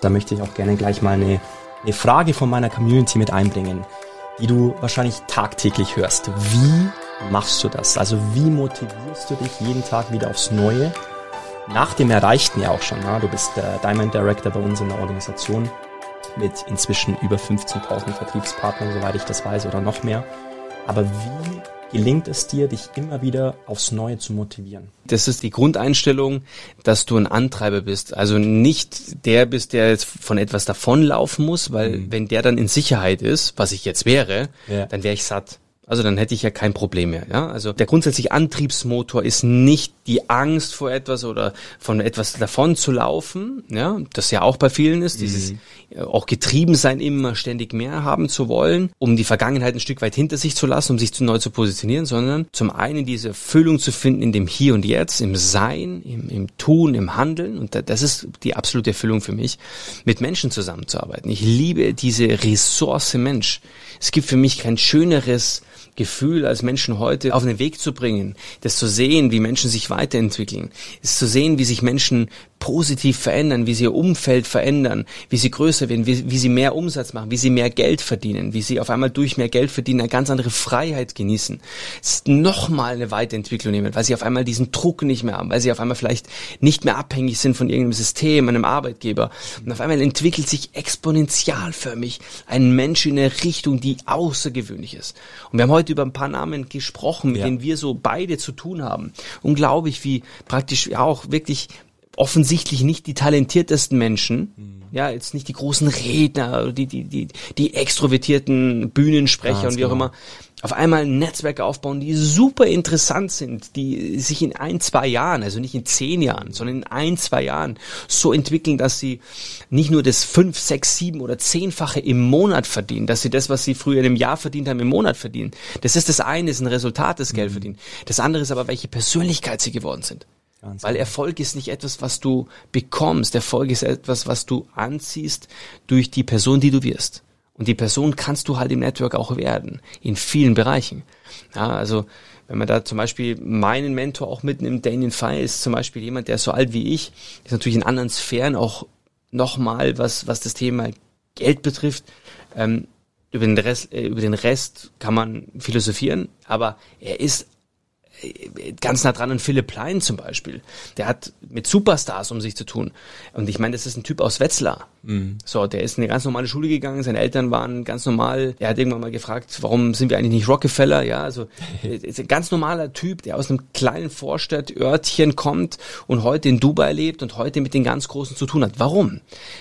Da möchte ich auch gerne gleich mal eine, eine Frage von meiner Community mit einbringen, die du wahrscheinlich tagtäglich hörst. Wie machst du das? Also wie motivierst du dich jeden Tag wieder aufs Neue? Nach dem Erreichten ja auch schon. Na? Du bist der Diamond Director bei uns in der Organisation mit inzwischen über 15.000 Vertriebspartnern, soweit ich das weiß, oder noch mehr. Aber wie gelingt es dir, dich immer wieder aufs Neue zu motivieren? Das ist die Grundeinstellung, dass du ein Antreiber bist. Also nicht der bist, der jetzt von etwas davonlaufen muss, weil mhm. wenn der dann in Sicherheit ist, was ich jetzt wäre, ja. dann wäre ich satt. Also dann hätte ich ja kein Problem mehr. Ja? Also der grundsätzliche Antriebsmotor ist nicht die Angst vor etwas oder von etwas davon zu laufen, ja, das ja auch bei vielen ist, mhm. dieses äh, auch getrieben sein, immer ständig mehr haben zu wollen, um die Vergangenheit ein Stück weit hinter sich zu lassen, um sich zu neu zu positionieren, sondern zum einen diese Erfüllung zu finden in dem Hier und Jetzt, im Sein, im, im Tun, im Handeln. Und das ist die absolute Erfüllung für mich, mit Menschen zusammenzuarbeiten. Ich liebe diese Ressource Mensch. Es gibt für mich kein schöneres Gefühl als Menschen heute auf den Weg zu bringen, das zu sehen, wie Menschen sich weiterentwickeln, es zu sehen, wie sich Menschen positiv verändern, wie sie ihr Umfeld verändern, wie sie größer werden, wie, wie sie mehr Umsatz machen, wie sie mehr Geld verdienen, wie sie auf einmal durch mehr Geld verdienen eine ganz andere Freiheit genießen. Es ist nochmal eine Weiterentwicklung nehmen, weil sie auf einmal diesen Druck nicht mehr haben, weil sie auf einmal vielleicht nicht mehr abhängig sind von irgendeinem System, einem Arbeitgeber. Und auf einmal entwickelt sich exponentialförmig ein Mensch in eine Richtung, die außergewöhnlich ist. Und wir haben heute über ein paar Namen gesprochen, mit ja. denen wir so beide zu tun haben. Unglaublich, wie praktisch auch wirklich offensichtlich nicht die talentiertesten Menschen, mhm. ja, jetzt nicht die großen Redner, die, die, die, die extrovertierten Bühnensprecher Ganz und wie auch genau. immer, auf einmal ein Netzwerk aufbauen, die super interessant sind, die sich in ein, zwei Jahren, also nicht in zehn Jahren, sondern in ein, zwei Jahren so entwickeln, dass sie nicht nur das fünf, sechs, sieben oder zehnfache im Monat verdienen, dass sie das, was sie früher im Jahr verdient haben, im Monat verdienen. Das ist das eine, ist ein Resultat des Geld mhm. verdienen. Das andere ist aber, welche Persönlichkeit sie geworden sind. Ganz Weil genau. Erfolg ist nicht etwas, was du bekommst. Erfolg ist etwas, was du anziehst durch die Person, die du wirst. Und die Person kannst du halt im Network auch werden. In vielen Bereichen. Ja, also, wenn man da zum Beispiel meinen Mentor auch mitnimmt, Daniel Fey ist zum Beispiel jemand, der so alt wie ich, ist natürlich in anderen Sphären auch nochmal, was, was das Thema Geld betrifft, ähm, über den Rest, äh, über den Rest kann man philosophieren, aber er ist ganz nah dran an Philipp Plein zum Beispiel. Der hat mit Superstars um sich zu tun. Und ich meine, das ist ein Typ aus Wetzlar. Mhm. So, der ist in eine ganz normale Schule gegangen, seine Eltern waren ganz normal. Er hat irgendwann mal gefragt, warum sind wir eigentlich nicht Rockefeller? Ja, also ist ein ganz normaler Typ, der aus einem kleinen Vorstadtörtchen kommt und heute in Dubai lebt und heute mit den ganz Großen zu tun hat. Warum?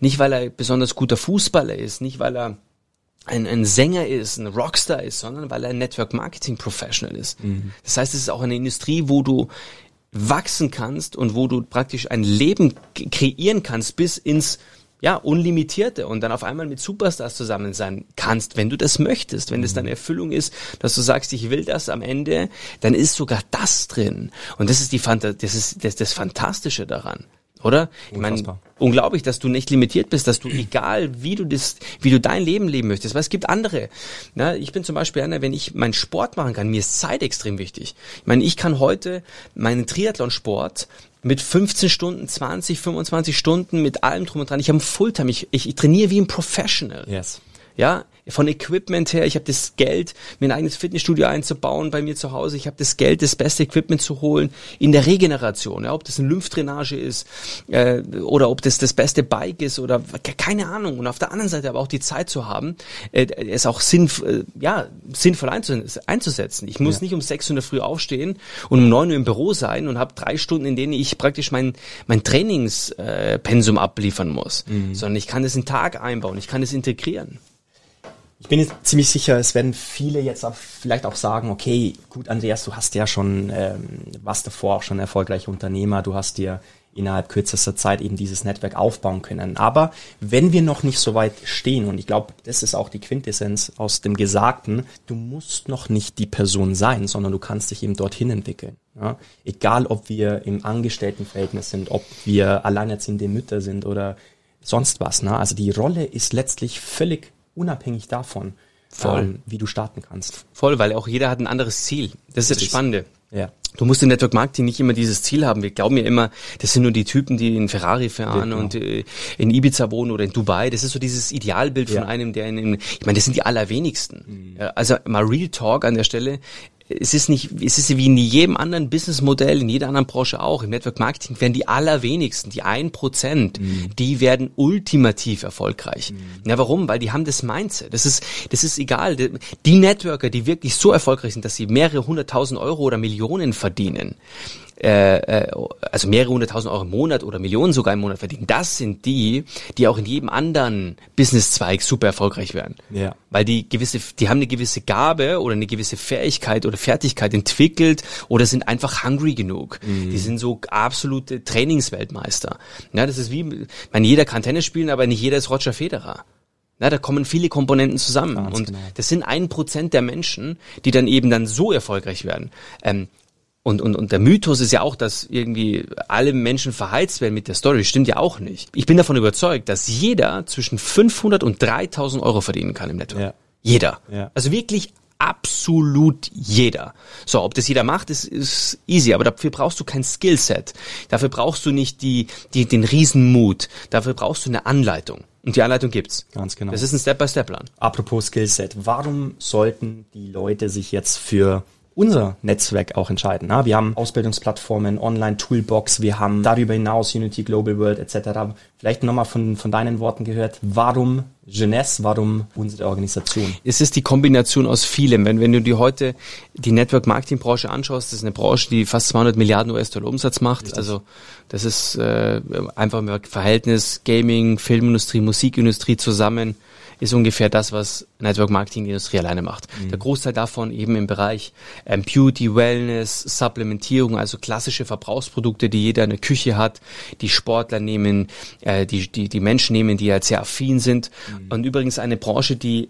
Nicht, weil er besonders guter Fußballer ist, nicht, weil er ein, ein Sänger ist, ein Rockstar ist, sondern weil er ein Network Marketing Professional ist. Mhm. Das heißt, es ist auch eine Industrie, wo du wachsen kannst und wo du praktisch ein Leben kreieren kannst bis ins ja, unlimitierte und dann auf einmal mit Superstars zusammen sein kannst, wenn du das möchtest, wenn das deine Erfüllung ist, dass du sagst, ich will das am Ende, dann ist sogar das drin. Und das ist die Fanta das ist das, das Fantastische daran. Oder? Ich meine, unglaublich, dass du nicht limitiert bist, dass du egal wie du das, wie du dein Leben leben möchtest, weil es gibt andere. Na, ich bin zum Beispiel einer, wenn ich meinen Sport machen kann, mir ist Zeit extrem wichtig. Ich meine, ich kann heute meinen Triathlonsport mit 15 Stunden, 20, 25 Stunden, mit allem drum und dran. Ich habe Fulltime, ich, ich, ich trainiere wie ein Professional. Yes. Ja, von Equipment her, ich habe das Geld, mir ein eigenes Fitnessstudio einzubauen bei mir zu Hause. Ich habe das Geld, das beste Equipment zu holen in der Regeneration. Ja, ob das eine Lymphdrainage ist äh, oder ob das das beste Bike ist oder keine Ahnung. Und auf der anderen Seite aber auch die Zeit zu haben, äh, es auch sinn, äh, ja, sinnvoll einzusetzen. Ich muss ja. nicht um 6 Uhr in der Früh aufstehen und um 9 Uhr im Büro sein und habe drei Stunden, in denen ich praktisch mein, mein Trainingspensum äh, abliefern muss, mhm. sondern ich kann das in den Tag einbauen, ich kann es integrieren. Ich bin jetzt ziemlich sicher, es werden viele jetzt auch vielleicht auch sagen, okay, gut, Andreas, du hast ja schon, ähm, warst davor auch schon erfolgreicher Unternehmer, du hast dir innerhalb kürzester Zeit eben dieses Netzwerk aufbauen können. Aber wenn wir noch nicht so weit stehen, und ich glaube, das ist auch die Quintessenz aus dem Gesagten, du musst noch nicht die Person sein, sondern du kannst dich eben dorthin entwickeln. Ja? Egal, ob wir im Angestelltenverhältnis sind, ob wir alleinerziehende Mütter sind oder sonst was. Ne? Also die Rolle ist letztlich völlig unabhängig davon, Voll. Ähm, wie du starten kannst. Voll, weil auch jeder hat ein anderes Ziel. Das ist das Spannende. Ja. Du musst im Network Marketing nicht immer dieses Ziel haben. Wir glauben ja immer, das sind nur die Typen, die in Ferrari fahren genau. und äh, in Ibiza wohnen oder in Dubai. Das ist so dieses Idealbild ja. von einem, der in, in ich meine, das sind die allerwenigsten. Mhm. Also mal Real Talk an der Stelle es ist nicht, es ist wie in jedem anderen Businessmodell, in jeder anderen Branche auch. Im Network Marketing werden die allerwenigsten, die ein Prozent, mhm. die werden ultimativ erfolgreich. Mhm. Ja, warum? Weil die haben das Mindset. Das ist, das ist egal. Die Networker, die wirklich so erfolgreich sind, dass sie mehrere hunderttausend Euro oder Millionen verdienen, äh, äh, also mehrere hunderttausend Euro im Monat oder Millionen sogar im Monat verdienen, das sind die, die auch in jedem anderen Businesszweig super erfolgreich werden. Ja. Weil die gewisse, die haben eine gewisse Gabe oder eine gewisse Fähigkeit oder Fertigkeit entwickelt oder sind einfach hungry genug. Mhm. Die sind so absolute Trainingsweltmeister. Ja, das ist wie, man jeder kann Tennis spielen, aber nicht jeder ist Roger Federer. Na, da kommen viele Komponenten zusammen. Ganz und genau. das sind ein Prozent der Menschen, die dann eben dann so erfolgreich werden. Ähm, und, und, und der Mythos ist ja auch, dass irgendwie alle Menschen verheizt werden mit der Story. Stimmt ja auch nicht. Ich bin davon überzeugt, dass jeder zwischen 500 und 3000 Euro verdienen kann im Netto. Ja. Jeder. Ja. Also wirklich absolut jeder. So, ob das jeder macht, ist, ist easy, aber dafür brauchst du kein Skillset. Dafür brauchst du nicht die, die, den Riesenmut. Dafür brauchst du eine Anleitung. Und die Anleitung gibt's. Ganz genau. Das ist ein Step-by-Step-Plan. Apropos Skillset, warum sollten die Leute sich jetzt für unser Netzwerk auch entscheiden. Na, wir haben Ausbildungsplattformen, Online-Toolbox, wir haben darüber hinaus Unity Global World etc. Vielleicht nochmal von, von deinen Worten gehört, warum Jeunesse, warum unsere Organisation? Es ist die Kombination aus vielem. Wenn, wenn du dir heute die Network Marketing Branche anschaust, das ist eine Branche, die fast 200 Milliarden US-Dollar Umsatz macht. Richtig. Also das ist äh, einfach im Verhältnis Gaming, Filmindustrie, Musikindustrie zusammen ist ungefähr das, was Network Marketing die Industrie alleine macht. Mhm. Der Großteil davon eben im Bereich ähm, Beauty, Wellness, Supplementierung, also klassische Verbrauchsprodukte, die jeder in der Küche hat, die Sportler nehmen, äh, die, die, die Menschen nehmen, die halt sehr affin sind. Mhm. Und übrigens eine Branche, die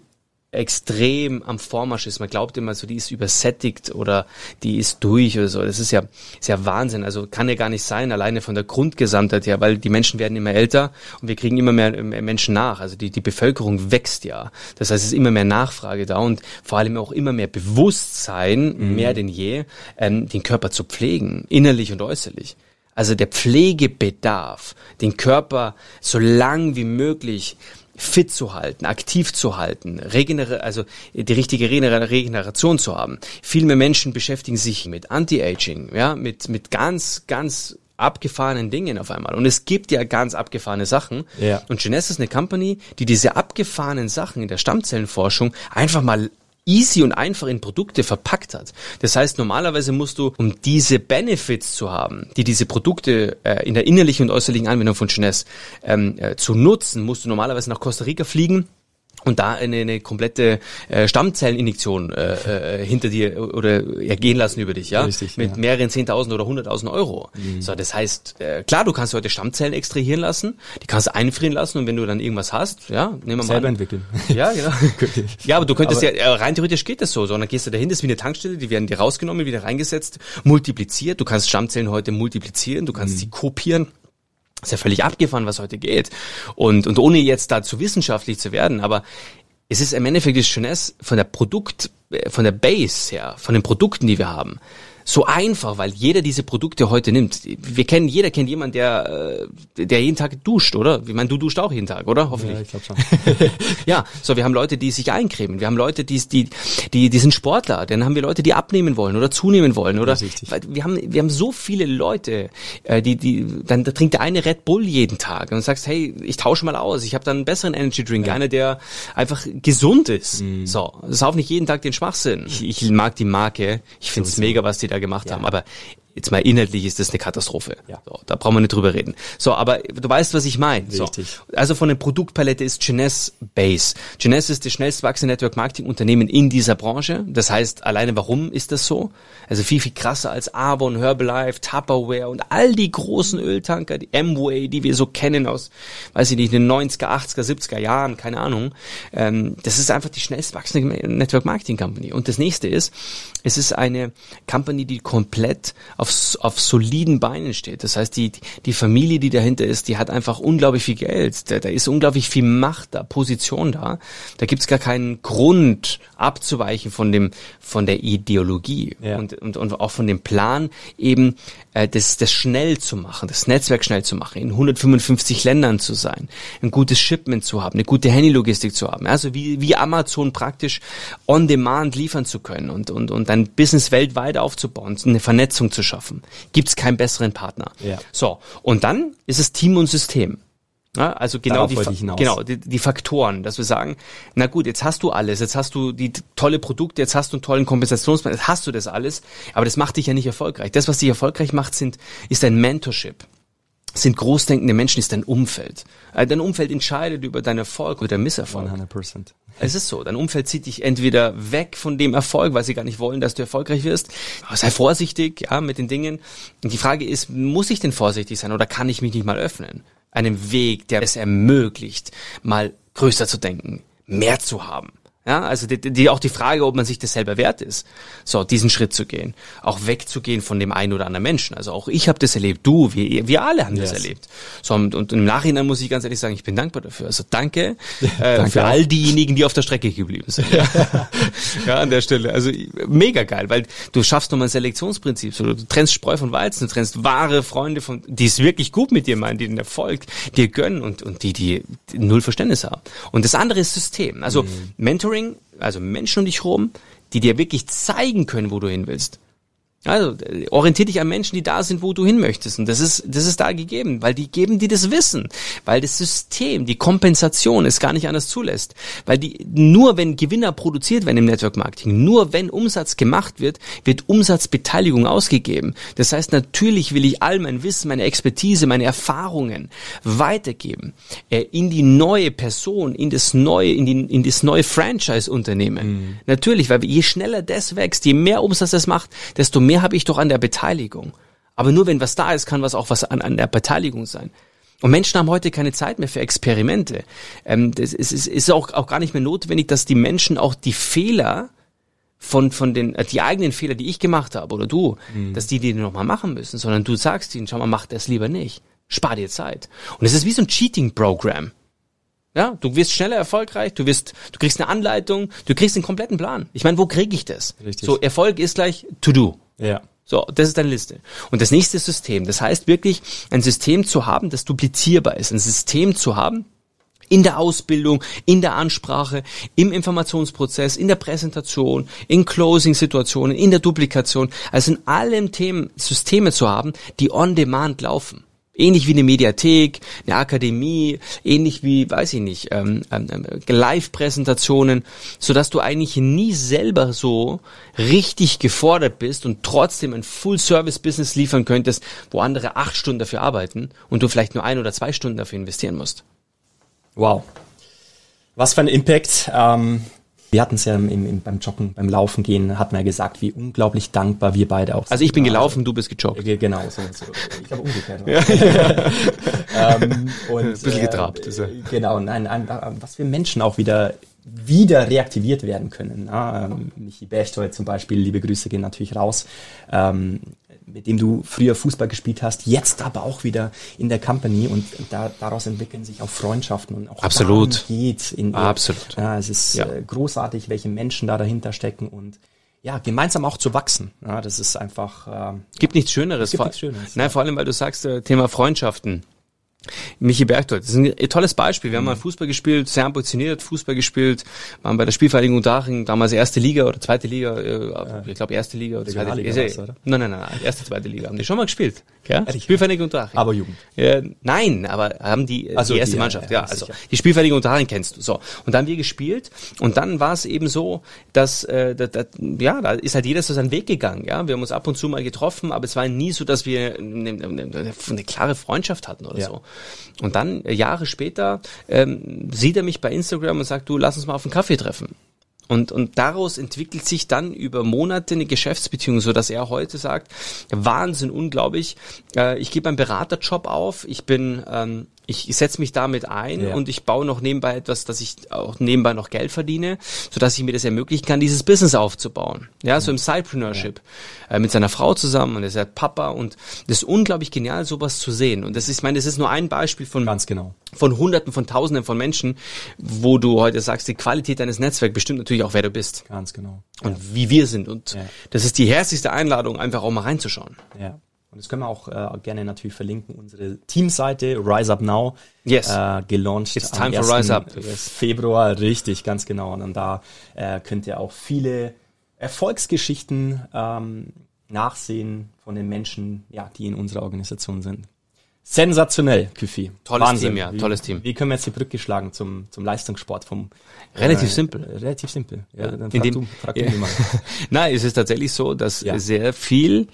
extrem am Vormarsch ist. Man glaubt immer so, die ist übersättigt oder die ist durch oder so. Das ist ja, ist ja Wahnsinn. Also kann ja gar nicht sein, alleine von der Grundgesamtheit her, weil die Menschen werden immer älter und wir kriegen immer mehr, mehr Menschen nach. Also die, die Bevölkerung wächst ja. Das heißt, es ist immer mehr Nachfrage da und vor allem auch immer mehr Bewusstsein, mhm. mehr denn je, ähm, den Körper zu pflegen, innerlich und äußerlich. Also der Pflegebedarf, den Körper so lang wie möglich fit zu halten, aktiv zu halten, regenere, also die richtige Regeneration zu haben. Viel mehr Menschen beschäftigen sich mit Anti-Aging, ja, mit, mit ganz, ganz abgefahrenen Dingen auf einmal. Und es gibt ja ganz abgefahrene Sachen. Ja. Und Genesis ist eine Company, die diese abgefahrenen Sachen in der Stammzellenforschung einfach mal easy und einfach in Produkte verpackt hat. Das heißt, normalerweise musst du, um diese Benefits zu haben, die diese Produkte äh, in der innerlichen und äußerlichen Anwendung von Jeunesse ähm, äh, zu nutzen, musst du normalerweise nach Costa Rica fliegen und da eine, eine komplette äh, Stammzelleninjektion äh, äh, hinter dir oder ergehen lassen über dich, ja, Richtig, mit ja. mehreren zehntausend oder hunderttausend Euro. Mhm. So, das heißt, äh, klar, du kannst heute Stammzellen extrahieren lassen, die kannst du einfrieren lassen und wenn du dann irgendwas hast, ja, nehmen wir mal selber an. entwickeln. Ja, genau. ja, aber du könntest aber ja rein theoretisch geht das so, sondern gehst du dahin, das ist wie eine Tankstelle, die werden dir rausgenommen, wieder reingesetzt, multipliziert. Du kannst Stammzellen heute multiplizieren, du kannst mhm. sie kopieren ist ja völlig abgefahren, was heute geht. Und, und ohne jetzt dazu wissenschaftlich zu werden, aber es ist im Endeffekt das Jeunesse von der Produkt, äh, von der Base her, von den Produkten, die wir haben, so einfach, weil jeder diese Produkte heute nimmt. Wir kennen, jeder kennt jemanden, der, äh, der jeden Tag duscht, oder? Ich meine, du duscht auch jeden Tag, oder? Hoffentlich. Ja, ich glaube schon. ja, so wir haben Leute, die sich eincremen. Wir haben Leute, die, die, die, die sind Sportler. Dann haben wir Leute, die abnehmen wollen oder zunehmen wollen, oder? Wir haben, wir haben so viele Leute, äh, die, die, dann da trinkt der eine Red Bull jeden Tag und sagst, hey, ich tausche mal aus. Ich habe dann einen besseren Energy Drink, ja. einer, der einfach gesund ist. Mhm. So, sauf nicht jeden Tag den Schwachsinn. Ich, ich mag die Marke. Ich finde es mega, was die da gemacht ja. haben. Aber jetzt mal inhaltlich ist das eine Katastrophe. Ja. So, da brauchen wir nicht drüber reden. So, aber du weißt, was ich meine. So. Also von der Produktpalette ist Genes Base. Genes ist das schnellst wachsende Network Marketing Unternehmen in dieser Branche. Das heißt, alleine warum ist das so? Also viel, viel krasser als Avon, Herbalife, Tupperware und all die großen Öltanker, die Amway, die wir so kennen aus, weiß ich nicht, den 90er, 80er, 70er Jahren, keine Ahnung. Ähm, das ist einfach die schnellst wachsende Network Marketing Company. Und das nächste ist, es ist eine Company, die komplett auf, auf soliden Beinen steht. Das heißt, die, die Familie, die dahinter ist, die hat einfach unglaublich viel Geld. Da, da ist unglaublich viel Macht da, Position da. Da gibt's gar keinen Grund abzuweichen von dem, von der Ideologie ja. und, und, und auch von dem Plan, eben äh, das, das schnell zu machen, das Netzwerk schnell zu machen, in 155 Ländern zu sein, ein gutes Shipment zu haben, eine gute Handylogistik zu haben. Also wie, wie Amazon praktisch on demand liefern zu können und, und, und ein Business weltweit aufzubauen, eine Vernetzung zu schaffen. Gibt es keinen besseren Partner. Ja. So, und dann ist es Team und System. Ja, also genau die, genau die, die Faktoren, dass wir sagen, na gut, jetzt hast du alles, jetzt hast du die tolle Produkte, jetzt hast du einen tollen Kompensationsplan, jetzt hast du das alles, aber das macht dich ja nicht erfolgreich. Das, was dich erfolgreich macht, sind, ist ein Mentorship sind großdenkende Menschen, ist dein Umfeld. Äh, dein Umfeld entscheidet über deinen Erfolg oder Misserfolg. 100%. Es ist so. Dein Umfeld zieht dich entweder weg von dem Erfolg, weil sie gar nicht wollen, dass du erfolgreich wirst. Aber sei vorsichtig, ja, mit den Dingen. Und die Frage ist, muss ich denn vorsichtig sein oder kann ich mich nicht mal öffnen? Einem Weg, der es ermöglicht, mal größer zu denken, mehr zu haben. Ja, also die, die, auch die Frage, ob man sich das selber wert ist, so diesen Schritt zu gehen, auch wegzugehen von dem einen oder anderen Menschen. Also auch ich habe das erlebt, du, wir, wir alle haben yes. das erlebt. So und, und im Nachhinein muss ich ganz ehrlich sagen, ich bin dankbar dafür. Also danke, äh, danke für auch. all diejenigen, die auf der Strecke geblieben sind. Ja. ja, an der Stelle. Also mega geil, weil du schaffst nochmal ein Selektionsprinzip. So, du trennst Spreu von Weizen, du trennst wahre Freunde von, die es wirklich gut mit dir meinen, die den Erfolg dir gönnen und und die die null Verständnis haben. Und das andere ist System. Also mhm. Mentoring Mentoring, also Menschen um dich herum, die dir wirklich zeigen können, wo du hin willst. Also orientier dich an Menschen, die da sind, wo du hin möchtest. Und das ist, das ist da gegeben, weil die geben dir das Wissen, weil das System, die Kompensation es gar nicht anders zulässt. Weil die, nur wenn Gewinner produziert werden im Network Marketing, nur wenn Umsatz gemacht wird, wird Umsatzbeteiligung ausgegeben. Das heißt, natürlich will ich all mein Wissen, meine Expertise, meine Erfahrungen weitergeben äh, in die neue Person, in das neue, in, die, in das neue Franchise-Unternehmen. Mhm. Natürlich, weil je schneller das wächst, je mehr Umsatz das macht, desto mehr habe ich doch an der Beteiligung. Aber nur wenn was da ist, kann was auch was an, an der Beteiligung sein. Und Menschen haben heute keine Zeit mehr für Experimente. Ähm, das ist, ist, ist auch, auch gar nicht mehr notwendig, dass die Menschen auch die Fehler von, von den, äh, die eigenen Fehler, die ich gemacht habe oder du, mhm. dass die die nochmal machen müssen, sondern du sagst ihnen, schau mal, mach das lieber nicht. Spar dir Zeit. Und es ist wie so ein Cheating-Programm. Ja, du wirst schneller erfolgreich, du wirst, du kriegst eine Anleitung, du kriegst einen kompletten Plan. Ich meine, wo kriege ich das? Richtig. So, Erfolg ist gleich to do. Ja. So, das ist deine Liste. Und das nächste System, das heißt wirklich, ein System zu haben, das duplizierbar ist, ein System zu haben, in der Ausbildung, in der Ansprache, im Informationsprozess, in der Präsentation, in Closing-Situationen, in der Duplikation, also in allen Themen Systeme zu haben, die on demand laufen. Ähnlich wie eine Mediathek, eine Akademie, ähnlich wie, weiß ich nicht, ähm, ähm, ähm, Live-Präsentationen, so dass du eigentlich nie selber so richtig gefordert bist und trotzdem ein Full-Service-Business liefern könntest, wo andere acht Stunden dafür arbeiten und du vielleicht nur ein oder zwei Stunden dafür investieren musst. Wow. Was für ein Impact. Ähm, wir hatten es ja im, im, beim Joggen, beim Laufen gehen, hat man ja gesagt, wie unglaublich dankbar wir beide auch sind. Also ich bin gelaufen, du bist gejoggt. Genau, so, so. Ich habe umgekehrt. Ja. ähm, und, Ein bisschen getrabt. Äh, genau, nein, nein, was für Menschen auch wieder wieder reaktiviert werden können. Ja, ähm, Michi Berchtold zum Beispiel, liebe Grüße gehen natürlich raus. Ähm, mit dem du früher Fußball gespielt hast, jetzt aber auch wieder in der Company und da, daraus entwickeln sich auch Freundschaften und auch Absolut. geht in Absolut. Ja, es ist ja. Äh, großartig, welche Menschen da dahinter stecken und ja, gemeinsam auch zu wachsen. Ja, das ist einfach. Äh, gibt nichts Schöneres. Gibt nichts Schöneres. Nein, vor allem, weil du sagst, äh, Thema Freundschaften. Michi Bergdorf, das ist ein tolles Beispiel. Wir haben mal mhm. Fußball gespielt, sehr ambitioniert Fußball gespielt, waren bei der Spielvereinigung Daching, damals erste Liga oder zweite Liga, äh, ich glaube erste Liga oder zweite Liga. Liga oder? Nein, nein, nein, erste, zweite Liga. Haben die schon mal gespielt? Ja? Spielvereinigung Daching. Aber Jugend. Ja, nein, aber haben die, also die erste die, Mannschaft, ja, ja also sicher. die Spielvereinigung Daching kennst du. So. Und dann haben wir gespielt und dann war es eben so, dass, äh, da, da, ja, da ist halt jeder so seinen Weg gegangen. Ja, Wir haben uns ab und zu mal getroffen, aber es war nie so, dass wir eine, eine, eine klare Freundschaft hatten oder ja. so. Und dann, äh, Jahre später, ähm, sieht er mich bei Instagram und sagt, du, lass uns mal auf einen Kaffee treffen. Und, und daraus entwickelt sich dann über Monate eine Geschäftsbeziehung, so dass er heute sagt, Wahnsinn, unglaublich, äh, ich gebe einen Beraterjob auf, ich bin ähm, ich setze mich damit ein ja. und ich baue noch nebenbei etwas, dass ich auch nebenbei noch Geld verdiene, so dass ich mir das ermöglichen kann, dieses Business aufzubauen. Ja, so im Sidepreneurship ja. äh, mit seiner Frau zusammen und er ist Papa und das ist unglaublich genial, sowas zu sehen. Und das ist, ich meine, das ist nur ein Beispiel von ganz genau von Hunderten, von Tausenden von Menschen, wo du heute sagst, die Qualität deines Netzwerks bestimmt natürlich auch, wer du bist. Ganz genau. Und ja. wie wir sind. Und das ist die herzlichste Einladung, einfach auch mal reinzuschauen. Ja. Und das können wir auch äh, gerne natürlich verlinken. Unsere Teamseite Rise Up Now yes. äh, gelauncht It's time for Rise Up. Februar, richtig, ganz genau. Und da äh, könnt ihr auch viele Erfolgsgeschichten ähm, nachsehen von den Menschen, ja, die in unserer Organisation sind. Sensationell, Küfi. Tolles Wahnsinn. Team, ja, wie, tolles Team. Wie können wir jetzt die Brücke schlagen zum, zum Leistungssport vom Relativ äh, simpel. Relativ simpel. Ja, dann frag dem, du, frag ja. du mal. Nein, es ist tatsächlich so, dass ja. sehr viel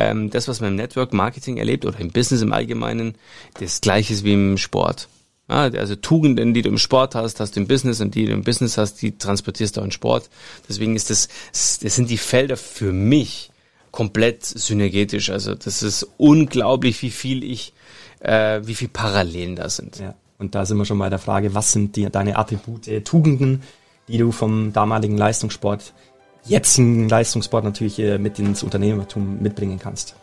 ähm, das, was man im Network Marketing erlebt oder im Business im Allgemeinen, das gleiche ist wie im Sport. Ja, also Tugenden, die du im Sport hast, hast du im Business und die du im Business hast, die transportierst du auch in Sport. Deswegen ist das, das sind die Felder für mich komplett synergetisch. Also das ist unglaublich, wie viel ich, äh, wie viel Parallelen da sind. Ja. Und da sind wir schon bei der Frage, was sind die, deine Attribute, Tugenden, die du vom damaligen Leistungssport jetzigen Leistungssport natürlich äh, mit ins Unternehmertum mitbringen kannst.